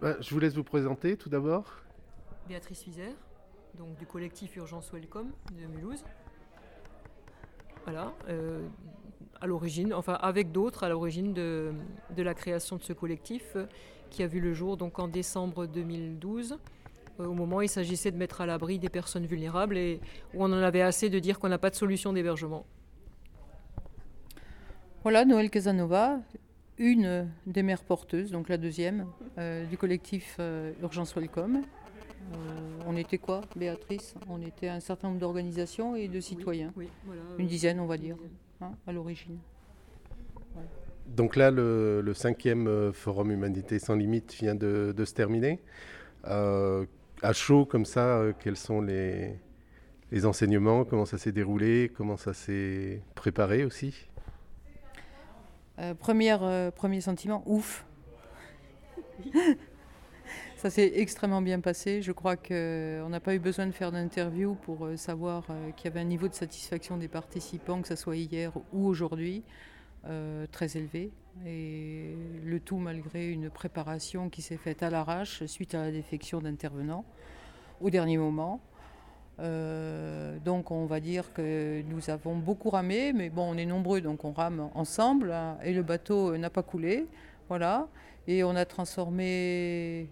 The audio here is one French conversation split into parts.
Bah, je vous laisse vous présenter tout d'abord. Béatrice Wizer, donc du collectif Urgence Welcome de Mulhouse. Voilà, euh, à l'origine, enfin avec d'autres, à l'origine de, de, la création de ce collectif euh, qui a vu le jour donc en décembre 2012, euh, au moment où il s'agissait de mettre à l'abri des personnes vulnérables et où on en avait assez de dire qu'on n'a pas de solution d'hébergement. Voilà, Noël Casanova, une des mères porteuses, donc la deuxième, du collectif Urgence Welcome. on était quoi, Béatrice? On était un certain nombre d'organisations et de citoyens. une dizaine, on va dire. Hein, à l'origine. Donc là, le, cinquième euh, Forum Humanité sans limite vient de, se terminer. Euh, à chaud comme ça, euh, quels sont les, les enseignements? Comment ça s'est déroulé? Comment ça s'est préparé aussi? Première, Premier sentiment, ouf Ça s'est extrêmement bien passé. Je crois qu'on n'a pas eu besoin de faire d'interview pour euh, savoir euh, qu'il y avait un niveau de satisfaction des participants, que ce soit hier ou aujourd'hui, euh, très élevé. Et le tout malgré une préparation qui s'est faite à l'arrache suite à la défection d'intervenants au dernier moment. Donc on va dire que nous avons beaucoup ramé, mais bon, on est nombreux, donc on rame ensemble, hein, et le bateau n'a pas coulé, voilà. Et on a transformé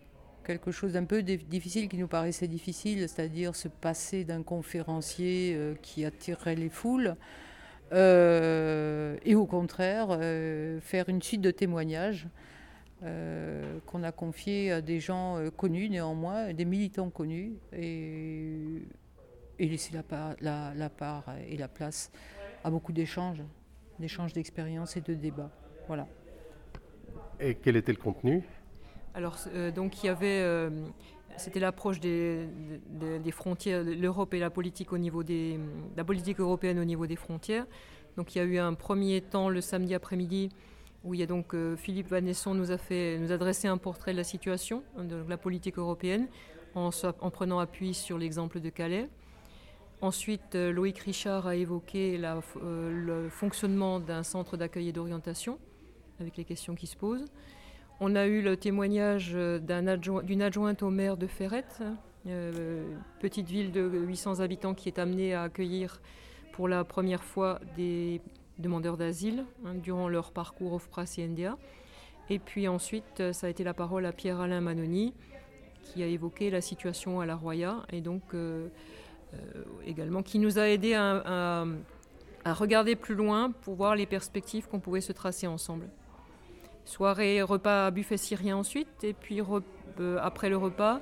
quelque chose d'un peu difficile qui nous paraissait difficile, c'est-à-dire se passer d'un conférencier euh, qui attirerait les foules, euh, et au contraire euh, faire une suite de témoignages qu'on a confiés à des gens connus néanmoins, des militants connus, et, laisser la part, la, la part et la place à beaucoup d'échanges, d'échanges d'expériences et de débats. Voilà. Et quel était le contenu? Alors, euh, donc, il y avait. Euh, c'était l'approche des, des, frontières, l'Europe et la politique, au niveau des, la politique européenne au niveau des frontières. Donc, il y a eu un premier temps le samedi après-midi où il y a donc euh, Philippe Vanesson nous a fait nous a dressé un portrait de la situation de la politique européenne en, en prenant appui sur l'exemple de Calais. Ensuite, Loïc Richard a évoqué la, le fonctionnement d'un centre d'accueil et d'orientation avec les questions qui se posent. On a eu le témoignage euh, d'une adjointe au maire de Ferrette, euh, petite ville de 800 habitants qui est amenée à accueillir pour la première fois des demandeurs d'asile hein, durant leur parcours au FPRAS et puis ensuite, euh, ça a été la parole à Pierre-Alain Manoni qui a évoqué la situation à la Roya et donc également qui nous a aidé à regarder plus loin pour voir les perspectives qu'on pouvait se tracer ensemble. Soirée, repas, buffet syrien ensuite, et puis euh, après le repas,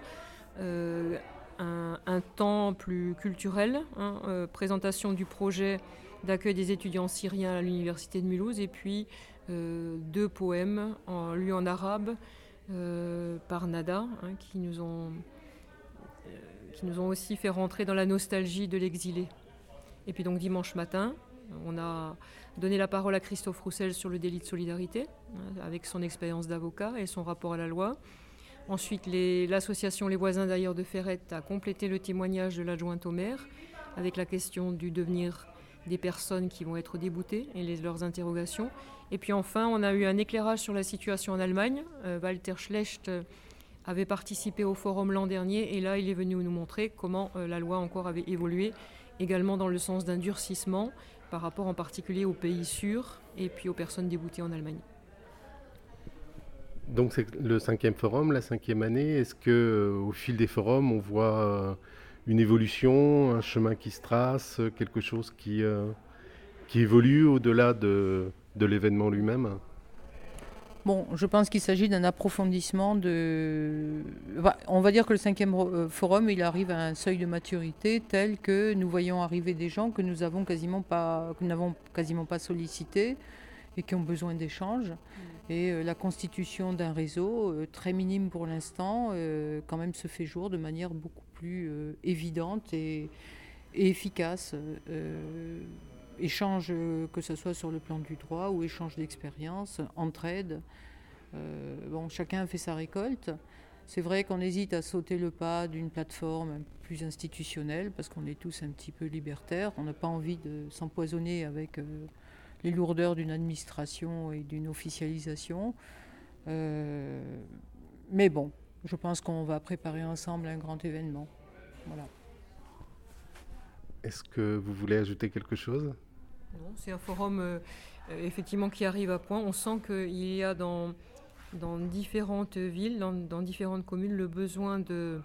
euh, un, temps plus culturel, hein, euh, présentation du projet d'accueil des étudiants syriens à l'université de Mulhouse, et puis deux poèmes en, lus en arabe par Nada, hein, qui, nous ont, qui nous ont aussi fait rentrer dans la nostalgie de l'exilé. Et puis donc dimanche matin, on a donné la parole à Christophe Roussel sur le délit de solidarité, hein, avec son expérience d'avocat et son rapport à la loi. Ensuite, l'association les, Voisins d'ailleurs de Ferrette a complété le témoignage de l'adjointe au maire avec la question du devenir des personnes qui vont être déboutées et leurs interrogations. Et puis enfin, on a eu un éclairage sur la situation en Allemagne. Euh, Walter Schlecht avait participé au forum l'an dernier et là, il est venu nous montrer comment euh, la loi encore avait évolué, également dans le sens d'un durcissement par rapport en particulier aux pays sûrs et puis aux personnes déboutées en Allemagne. Donc c'est le cinquième forum, la cinquième année. Est-ce que euh, au fil des forums, on voit euh, une évolution, un chemin qui se trace, quelque chose qui, qui évolue au-delà de, de l'événement lui-même? Bon, je pense qu'il s'agit d'un approfondissement de. On va dire que le cinquième euh, forum, il arrive à un seuil de maturité tel que nous voyons arriver des gens que nous avons quasiment pas, que n'avons quasiment pas sollicités et qui ont besoin d'échanges. Mm. Et euh, la constitution d'un réseau euh, très minime pour l'instant, quand même se fait jour de manière beaucoup plus évidente et, et efficace échange, euh, que ce soit sur le plan du droit ou échange d'expérience, entraide. Euh, bon, chacun fait sa récolte. C'est vrai qu'on hésite à sauter le pas d'une plateforme plus institutionnelle parce qu'on est tous un petit peu libertaires. On n'a pas envie de s'empoisonner avec euh, les lourdeurs d'une administration et d'une officialisation. mais bon, je pense qu'on va préparer ensemble un grand événement. Voilà. Est-ce que vous voulez ajouter quelque chose? C'est un forum euh, effectivement qui arrive à point. On sent qu'il y a dans, différentes villes, dans, différentes communes, le besoin de,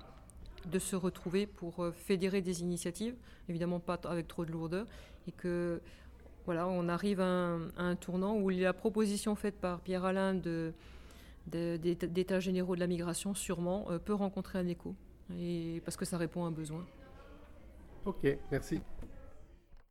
se retrouver pour euh, fédérer des initiatives, évidemment pas avec trop de lourdeur, et que voilà, on arrive à un, tournant où la proposition faite par Pierre Alain de, d'états généraux de la migration sûrement euh, peut rencontrer un écho, parce que ça répond à un besoin. Ok, merci.